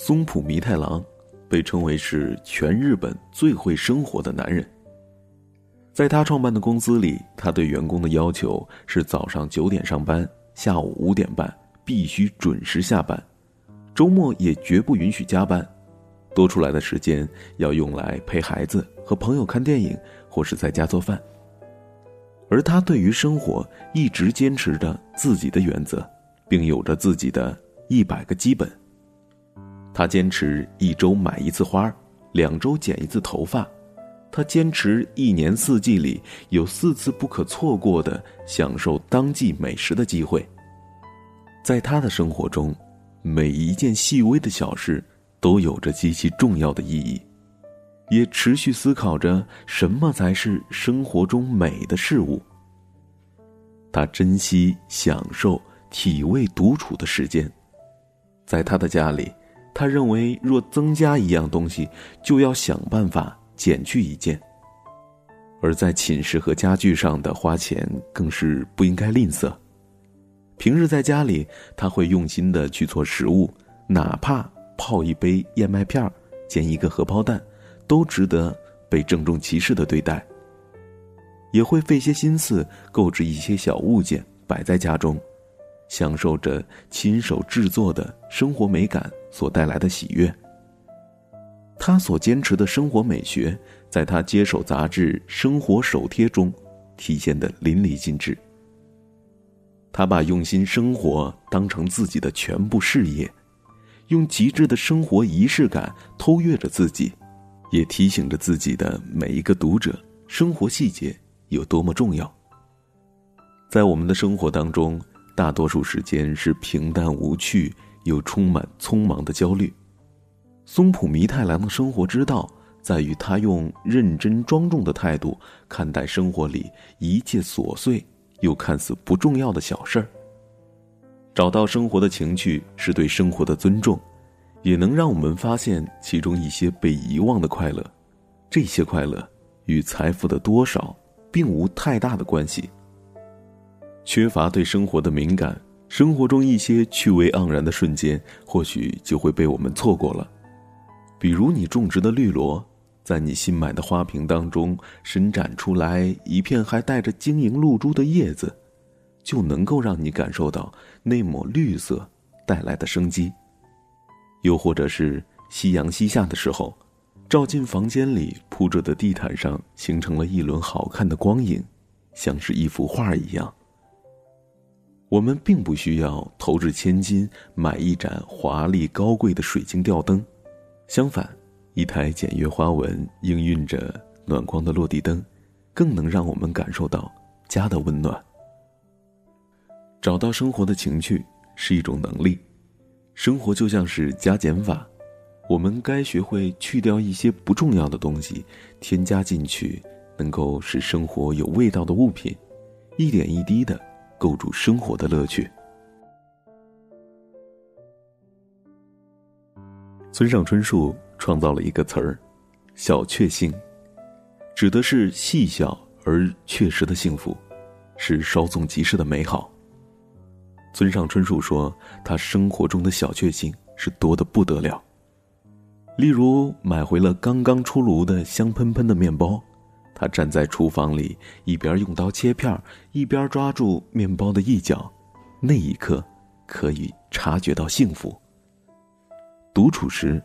松浦弥太郎被称为是全日本最会生活的男人。在他创办的公司里，他对员工的要求是早上九点上班，下午五点半必须准时下班，周末也绝不允许加班，多出来的时间要用来陪孩子、和朋友看电影或是在家做饭。而他对于生活一直坚持着自己的原则，并有着自己的一百个基本。他坚持一周买一次花，两周剪一次头发。他坚持一年四季里有四次不可错过的享受当季美食的机会。在他的生活中，每一件细微的小事都有着极其重要的意义，也持续思考着什么才是生活中美的事物。他珍惜、享受、体味独处的时间，在他的家里。他认为，若增加一样东西，就要想办法减去一件。而在寝室和家具上的花钱，更是不应该吝啬。平日在家里，他会用心的去做食物，哪怕泡一杯燕麦片煎一个荷包蛋，都值得被郑重其事的对待。也会费些心思购置一些小物件，摆在家中。享受着亲手制作的生活美感所带来的喜悦。他所坚持的生活美学，在他接手杂志《生活手贴》中体现的淋漓尽致。他把用心生活当成自己的全部事业，用极致的生活仪式感偷阅着自己，也提醒着自己的每一个读者，生活细节有多么重要。在我们的生活当中。大多数时间是平淡无趣，又充满匆忙的焦虑。松浦弥太郎的生活之道，在于他用认真庄重的态度看待生活里一切琐碎又看似不重要的小事儿。找到生活的情趣，是对生活的尊重，也能让我们发现其中一些被遗忘的快乐。这些快乐与财富的多少并无太大的关系。缺乏对生活的敏感，生活中一些趣味盎然的瞬间，或许就会被我们错过了。比如你种植的绿萝，在你新买的花瓶当中伸展出来一片还带着晶莹露珠的叶子，就能够让你感受到那抹绿色带来的生机。又或者是夕阳西下的时候，照进房间里铺着的地毯上形成了一轮好看的光影，像是一幅画一样。我们并不需要投掷千金买一盏华丽高贵的水晶吊灯，相反，一台简约花纹、氤氲着暖光的落地灯，更能让我们感受到家的温暖。找到生活的情趣是一种能力，生活就像是加减法，我们该学会去掉一些不重要的东西，添加进去能够使生活有味道的物品，一点一滴的。构筑生活的乐趣。村上春树创造了一个词儿“小确幸”，指的是细小而确实的幸福，是稍纵即逝的美好。村上春树说，他生活中的小确幸是多的不得了，例如买回了刚刚出炉的香喷喷的面包。他站在厨房里，一边用刀切片一边抓住面包的一角，那一刻，可以察觉到幸福。独处时，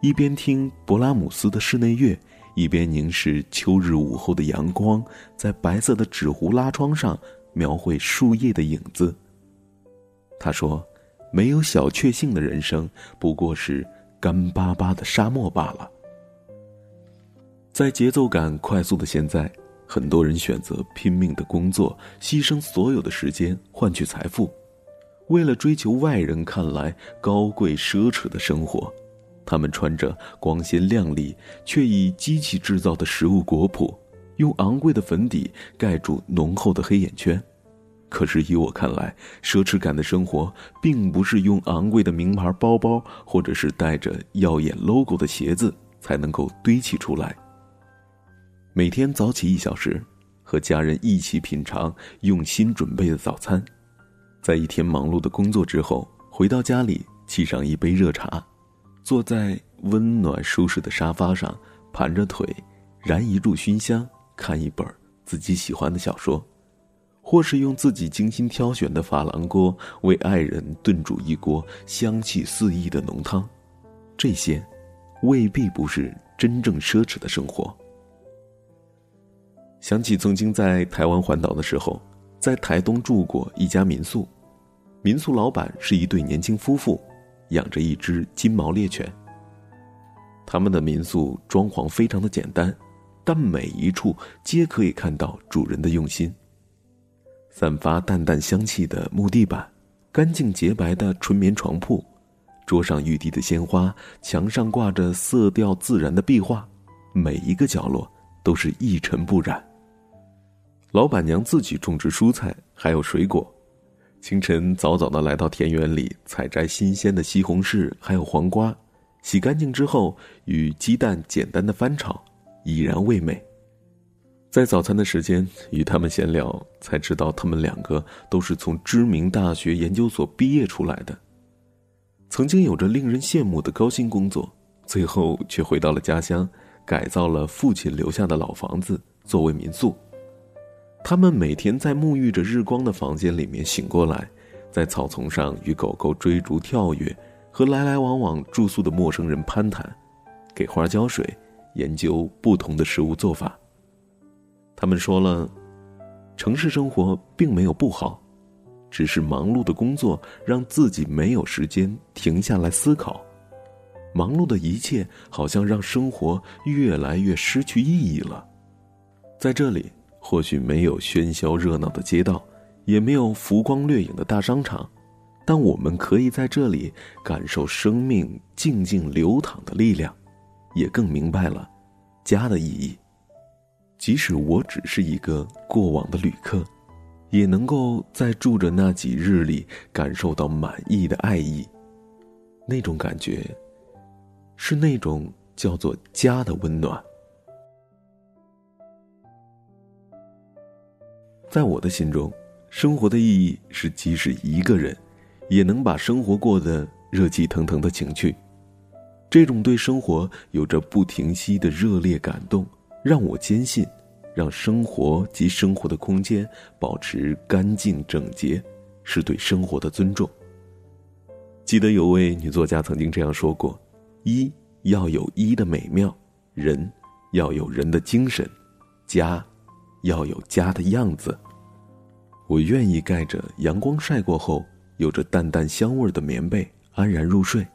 一边听勃拉姆斯的室内乐，一边凝视秋日午后的阳光，在白色的纸糊拉窗上描绘树叶的影子。他说：“没有小确幸的人生，不过是干巴巴的沙漠罢了。”在节奏感快速的现在，很多人选择拼命的工作，牺牲所有的时间换取财富，为了追求外人看来高贵奢侈的生活，他们穿着光鲜亮丽却以机器制造的食物果脯，用昂贵的粉底盖住浓厚的黑眼圈。可是以我看来，奢侈感的生活并不是用昂贵的名牌包包或者是带着耀眼 logo 的鞋子才能够堆砌出来。每天早起一小时，和家人一起品尝用心准备的早餐，在一天忙碌的工作之后，回到家里沏上一杯热茶，坐在温暖舒适的沙发上，盘着腿，燃一炷熏香，看一本自己喜欢的小说，或是用自己精心挑选的珐琅锅为爱人炖煮一锅香气四溢的浓汤，这些，未必不是真正奢侈的生活。想起曾经在台湾环岛的时候，在台东住过一家民宿。民宿老板是一对年轻夫妇，养着一只金毛猎犬。他们的民宿装潢非常的简单，但每一处皆可以看到主人的用心。散发淡淡香气的木地板，干净洁白的纯棉床铺，桌上玉滴的鲜花，墙上挂着色调自然的壁画，每一个角落都是一尘不染。老板娘自己种植蔬菜，还有水果。清晨早早的来到田园里采摘新鲜的西红柿，还有黄瓜，洗干净之后与鸡蛋简单的翻炒，已然味美。在早餐的时间与他们闲聊，才知道他们两个都是从知名大学研究所毕业出来的，曾经有着令人羡慕的高薪工作，最后却回到了家乡，改造了父亲留下的老房子作为民宿。他们每天在沐浴着日光的房间里面醒过来，在草丛上与狗狗追逐跳跃，和来来往往住宿的陌生人攀谈，给花浇水，研究不同的食物做法。他们说了，城市生活并没有不好，只是忙碌的工作让自己没有时间停下来思考，忙碌的一切好像让生活越来越失去意义了。在这里。或许没有喧嚣热闹的街道，也没有浮光掠影的大商场，但我们可以在这里感受生命静静流淌的力量，也更明白了家的意义。即使我只是一个过往的旅客，也能够在住着那几日里感受到满意的爱意。那种感觉，是那种叫做家的温暖。在我的心中，生活的意义是，即使一个人，也能把生活过得热气腾腾的情趣。这种对生活有着不停息的热烈感动，让我坚信，让生活及生活的空间保持干净整洁，是对生活的尊重。记得有位女作家曾经这样说过：“一要有一的美妙，人要有人的精神，家要有家的样子。”我愿意盖着阳光晒过后有着淡淡香味的棉被安然入睡，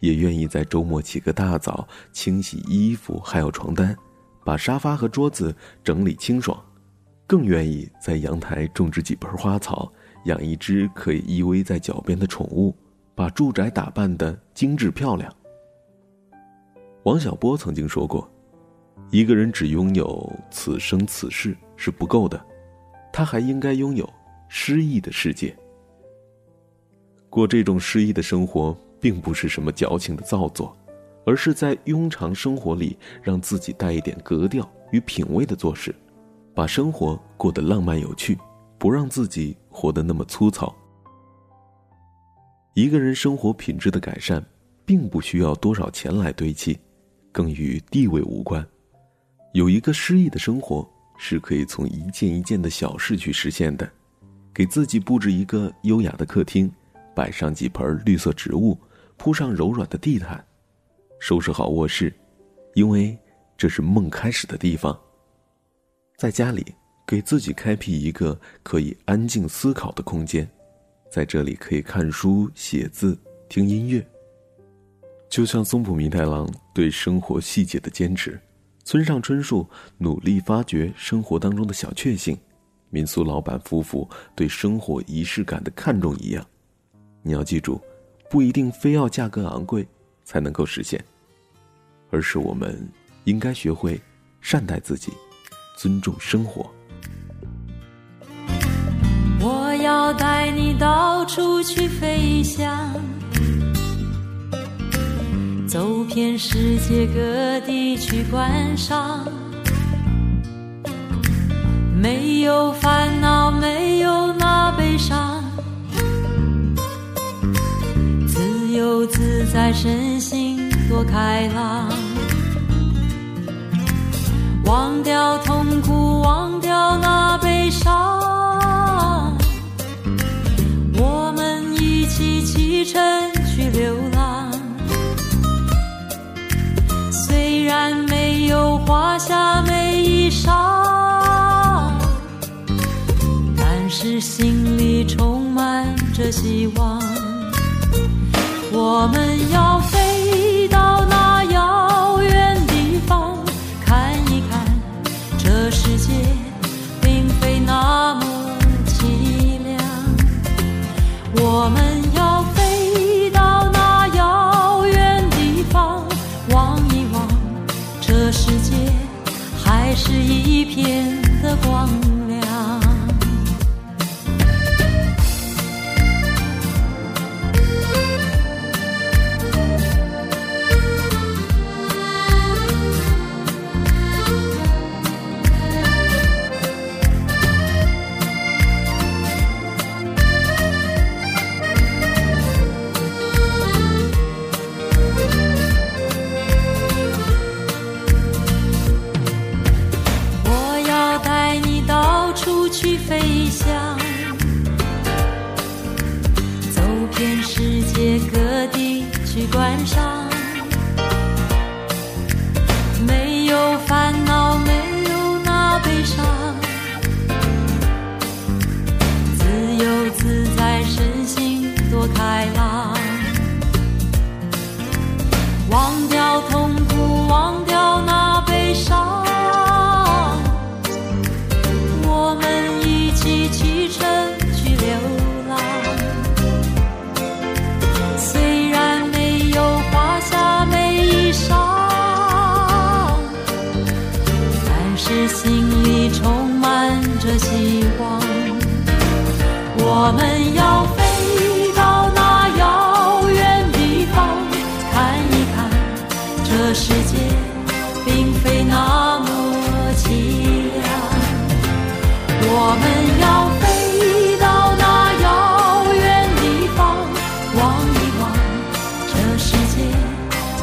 也愿意在周末起个大早清洗衣服还有床单，把沙发和桌子整理清爽，更愿意在阳台种植几盆花草，养一只可以依偎在脚边的宠物，把住宅打扮的精致漂亮。王小波曾经说过：“一个人只拥有此生此世是不够的。”他还应该拥有诗意的世界。过这种诗意的生活，并不是什么矫情的造作，而是在庸常生活里让自己带一点格调与品味的做事，把生活过得浪漫有趣，不让自己活得那么粗糙。一个人生活品质的改善，并不需要多少钱来堆砌，更与地位无关。有一个诗意的生活。是可以从一件一件的小事去实现的，给自己布置一个优雅的客厅，摆上几盆绿色植物，铺上柔软的地毯，收拾好卧室，因为这是梦开始的地方。在家里，给自己开辟一个可以安静思考的空间，在这里可以看书、写字、听音乐。就像松浦弥太郎对生活细节的坚持。村上春树努力发掘生活当中的小确幸，民宿老板夫妇对生活仪式感的看重一样。你要记住，不一定非要价格昂贵才能够实现，而是我们应该学会善待自己，尊重生活。我要带你到处去飞翔。走遍世界各地去观赏，没有烦恼，没有那悲伤，自由自在，身心。多开朗。忘掉痛苦，忘掉那悲伤，我们一起启程去流浪。着希望。我们要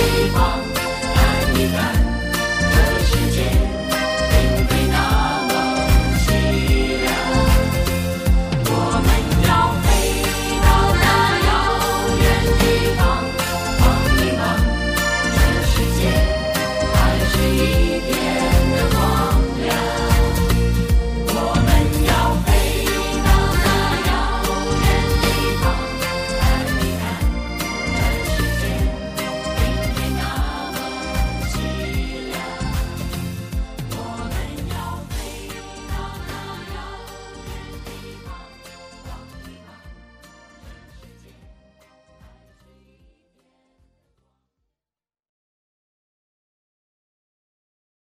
看一看。